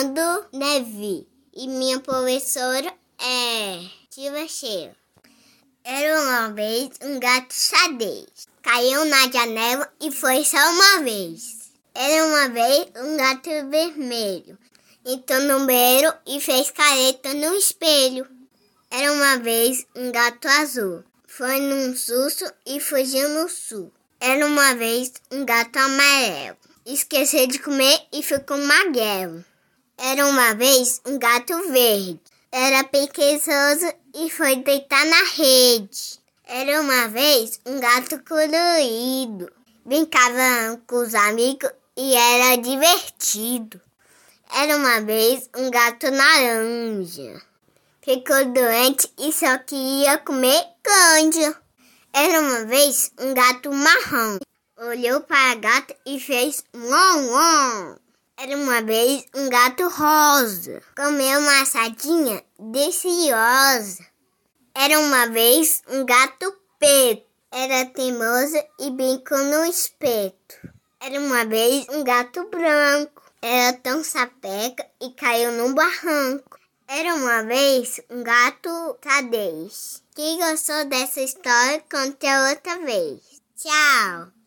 chamando Nevi e minha professora é Tia Cheia. Era uma vez um gato xadrez. Caiu na janela e foi só uma vez. Era uma vez um gato vermelho. Entrou no banheiro e fez careta no espelho. Era uma vez um gato azul. Foi num susto e fugiu no sul. Era uma vez um gato amarelo. Esqueceu de comer e ficou magrelo. Era uma vez um gato verde. Era preguiçoso e foi deitar na rede. Era uma vez um gato colorido. Brincava com os amigos e era divertido. Era uma vez um gato laranja. Ficou doente e só queria comer canja. Era uma vez um gato marrom. Olhou para a gata e fez uom uom. Era uma vez um gato rosa. Comeu uma assadinha deliciosa. Era uma vez um gato preto. Era teimoso e brincou no espeto. Era uma vez um gato branco. Era tão sapeca e caiu num barranco. Era uma vez um gato cadês. Quem gostou dessa história, conte outra vez. Tchau!